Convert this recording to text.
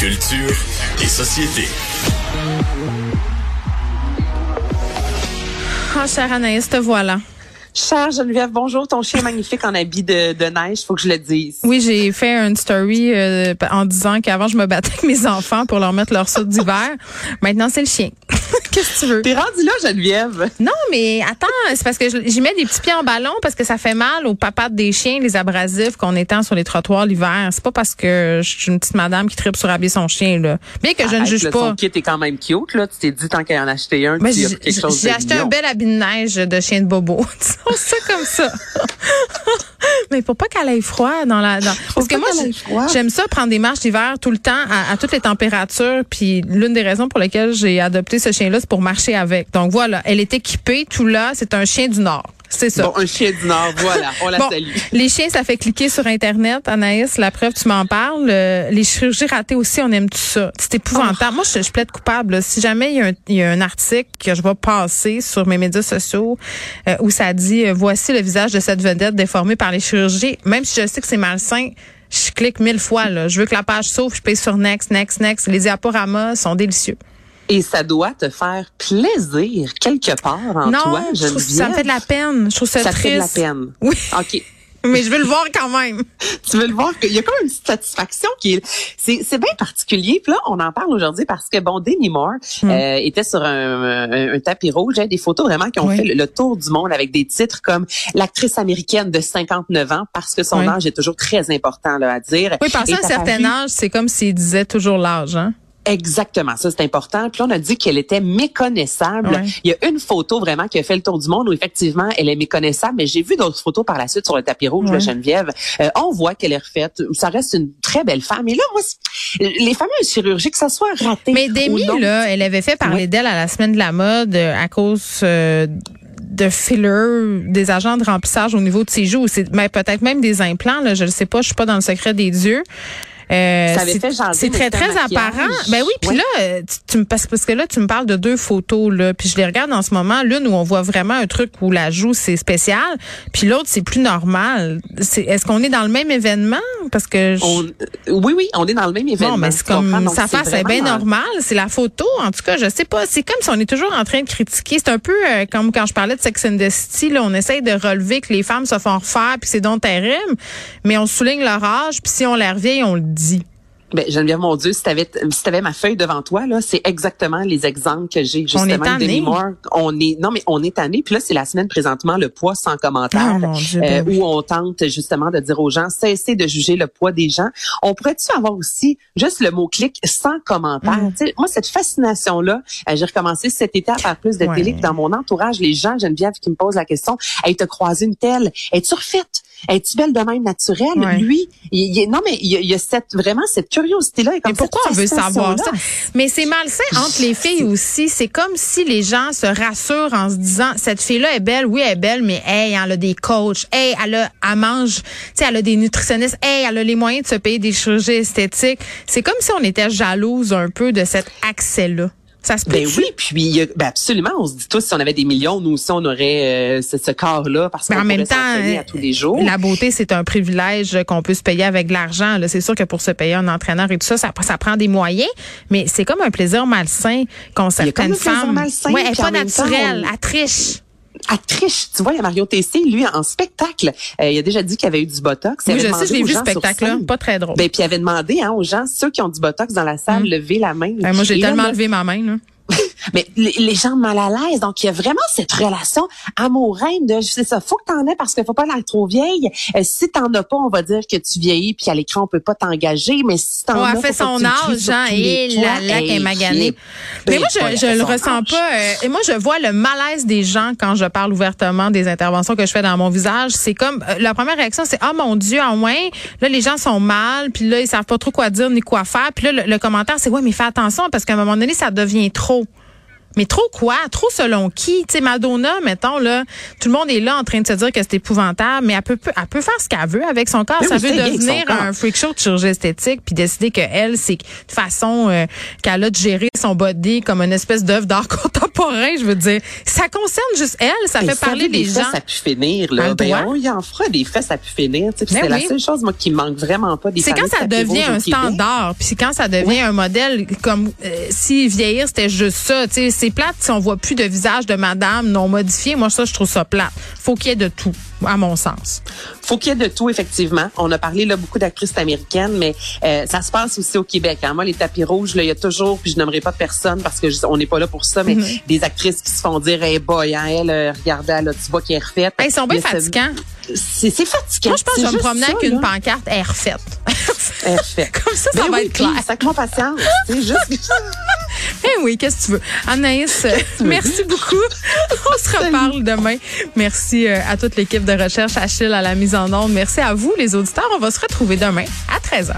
Culture et société. Ah, chère Anaïs, te voilà. Chère Geneviève, bonjour. Ton chien est magnifique en habit de, de neige, faut que je le dise. Oui, j'ai fait une story euh, en disant qu'avant, je me battais avec mes enfants pour leur mettre leur saut d'hiver. Maintenant, c'est le chien. Qu'est-ce que tu veux? T'es rendu là, Geneviève? Non, mais attends, c'est parce que j'y mets des petits pieds en ballon parce que ça fait mal aux papates des chiens, les abrasifs qu'on étend sur les trottoirs l'hiver. C'est pas parce que je suis une petite madame qui tripe sur habiller son chien, là. Bien que je ne juge le, pas. Son kit est quand même cute, là. Tu t'es dit, tant qu'à en acheter un, Mais tu as quelque chose de j'ai acheté un bel habit de neige de chien de bobo. Disons ça comme ça. Mais pour pas qu'elle ait froid dans la. Dans... Parce que moi, j'aime ça prendre des marches d'hiver tout le temps à, à toutes les températures. Puis l'une des raisons pour lesquelles j'ai adopté ce chien-là, c'est pour marcher avec. Donc voilà, elle est équipée, tout là. C'est un chien du Nord. C'est ça. Bon, un chien du Nord, voilà. On la Bon, salue. les chiens, ça fait cliquer sur Internet. Anaïs, la preuve, tu m'en parles. Euh, les chirurgies ratées aussi, on aime tout ça. C'est épouvantable. Moi, je, je plaide coupable. là. Si jamais il y, a un, il y a un article que je vais passer sur mes médias sociaux euh, où ça dit euh, voici le visage de cette vedette déformée par les chirurgies, même si je sais que c'est malsain, je clique mille fois. Là. Je veux que la page s'ouvre, je paye sur next, next, next. Les diaporamas sont délicieux. Et ça doit te faire plaisir quelque part en non, toi, je trouve, ça me fait de la peine. Je trouve ça, Ça fait de la peine. Oui, OK. mais je veux le voir quand même. tu veux le voir qu'il y a comme une petite satisfaction qui est c'est c'est bien particulier puis là on en parle aujourd'hui parce que bon Demi Moore Hmm. euh, était sur un, un- un tapis rouge hein, des photos vraiment qui ont Oui. fait le, le tour du monde avec des titres comme l'actrice américaine de 59 ans parce que son Oui. âge est toujours très important là à dire Oui, passer Et un certain paru- âge, c'est comme s'il disait toujours l'âge, hein? Exactement, ça c'est important. Puis là, on a dit qu'elle était méconnaissable. Ouais. Il y a une photo vraiment qui a fait le tour du monde où effectivement elle est méconnaissable, mais j'ai vu d'autres photos par la suite sur le tapis rouge Ouais. de Geneviève. Euh, on voit qu'elle est refaite. Ça reste une très belle femme. Et là, moi, les fameuses chirurgies, que ça soit raté Mais ou Demi, non, là, elle avait fait parler d'elle à la semaine de la mode euh, à cause euh, de filler, des agents de remplissage au niveau de ses joues. C'est mais peut-être même des implants. Là, je ne sais pas, je suis pas dans le secret des dieux. Euh, Ça avait c'est- fait très très apparent. Ben oui, puis Ouais. là euh, tu, tu me parce, parce que là tu me parles de deux photos là, puis je les regarde en ce moment, l'une où on voit vraiment un truc où la joue c'est spécial, puis l'autre c'est plus normal. C'est est-ce qu'on est dans le même événement? Parce que je- on- euh, oui, oui, on est dans le même événement. non, mais c'est comme Donc, face est bien normale, c'est la photo. En tout cas, je sais pas. C'est comme si on est toujours en train de critiquer. C'est un peu euh, comme quand je parlais de Sex and the City. Là, on essaye de relever que les femmes se font refaire puis c'est donc terrible, mais on souligne leur âge puis si on l'air vieille, on le dit dit. Ben, Geneviève, mon Dieu, si t'avais, si t'avais ma feuille devant toi, là, c'est exactement les exemples que j'ai, justement. est tanné. Demi Moore. On est, non, mais on est tanné. Puis là, c'est la semaine présentement, le poids sans commentaire, Oh, Dieu, euh, ben oui. où on tente justement de dire aux gens, cessez de juger le poids des gens. On pourrait-tu avoir aussi juste le mot-clic sans commentaire? Mm. Tu moi, cette fascination-là, euh, j'ai recommencé cet été à faire plus de Ouais. télé. Puis dans mon entourage, les gens, Geneviève, qui me posent la question, hey, t'as croisé une telle? Es-tu refaite? Es-tu belle de même naturelle? Ouais. Lui, il, il- non, mais il y a, il y a cette, vraiment cette curiosité-là. et comme Mais pourquoi on veut savoir ça? Mais c'est malsain entre les filles aussi. C'est comme si les gens se rassurent en se disant cette fille-là est belle, oui, elle est belle, mais hey, elle a des coachs, hey, elle a, elle mange, tu sais, elle a des nutritionnistes, hey, elle a les moyens de se payer des chirurgies esthétiques. C'est comme si on était jalouse un peu de cet accès-là. Ça se peut. Ben oui, puis il y a- ben absolument, on se dit tous si on avait des millions, nous aussi on aurait euh, ce, ce corps-là parce Mais qu'on pourrait s'entraîner à tous les jours. la beauté, c'est un privilège qu'on peut se payer avec de l'argent. C'est sûr que pour se payer un entraîneur et tout ça, ça, ça prend des moyens, mais c'est comme un plaisir malsain comme certaines femmes. malsain, ouais, elle est pas naturelle, elle triche. À triche, tu vois, il y a Mario Tessé, lui, en spectacle, euh, il a déjà dit qu'il avait eu du botox. Il Oui, je sais, je l'ai vu spectacle-là. scène- Pas très drôle. Ben, puis il avait demandé hein, aux gens, ceux qui ont du botox dans la salle, lever la main. Ben, moi, j'ai là, tellement là, levé ma main. Là. Mais les, gens mal à l'aise, donc il y a vraiment cette relation amoureuse de, je sais ça, faut que t'en aies parce qu'il faut pas l'air trop vieille. Euh, si t'en as pas, on va dire que tu vieillis, puis à l'écran on peut pas t'engager. Mais si t'en On as, a faut fait son âge, sur hein, et la lac est maganée. Mais moi, je, je le ressens pas. euh, et moi, je vois le malaise des gens quand je parle ouvertement des interventions que je fais dans mon visage. C'est comme euh, la première réaction, c'est ah mon Dieu, en moins. Là, les gens sont mal, puis là, ils savent pas trop quoi dire ni quoi faire. Puis là, le, le commentaire, c'est ouais, mais fais attention parce qu'à un moment donné, ça devient trop. Mais trop quoi? Trop selon qui? Tu sais, Madonna, mettons, là, tout le monde est là en train de se dire que c'est épouvantable, mais elle peut, elle peut faire ce qu'elle veut avec son corps. Ça veut devenir un freak show de chirurgie esthétique puis décider que elle, c'est une façon euh, qu'elle a de gérer son body comme une espèce d'œuvre d'art contemporain, je veux dire. Ça concerne juste elle, ça fait parler des des gens. fesses à pu finir, là. Ben, on y en fera des fesses à pu finir, tu sais. puis Ben C'est oui. la seule chose, moi, qui manque vraiment pas des C'est quand ça devient un standard, puis c'est quand ça devient un modèle comme euh, si vieillir c'était juste ça, tu sais, c'est plate si on voit plus de visage de madame non modifié. Moi ça je trouve ça plate. Faut qu'il y ait de tout à mon sens. Faut qu'il y ait de tout, effectivement. On a parlé là beaucoup d'actrices américaines, mais euh, ça se passe aussi au Québec. Hein. Moi, les tapis rouges, là, il y a toujours, puis je n'aimerais pas personne parce que je- on n'est pas là pour ça, mais Mm-hmm. des actrices qui se font dire, hey boy, hein, elle, euh, regardez, là, tu vois qu'elle est refaite. Hey, ils sont bien fatigants. C'est c'est fatigant. Moi je pense que je C'est vais me promener ça, avec une pancarte. Elle est refaite. Comme ça ça Ben va oui, être clair. puis, Sacre-moi patience. sais, juste... Oui, qu'est-ce que tu veux? Anaïs, merci beaucoup. On se reparle demain. Merci euh, à toute l'équipe de recherche, Achille à la mise en onde. Merci à vous, les auditeurs. On va se retrouver demain à 13h.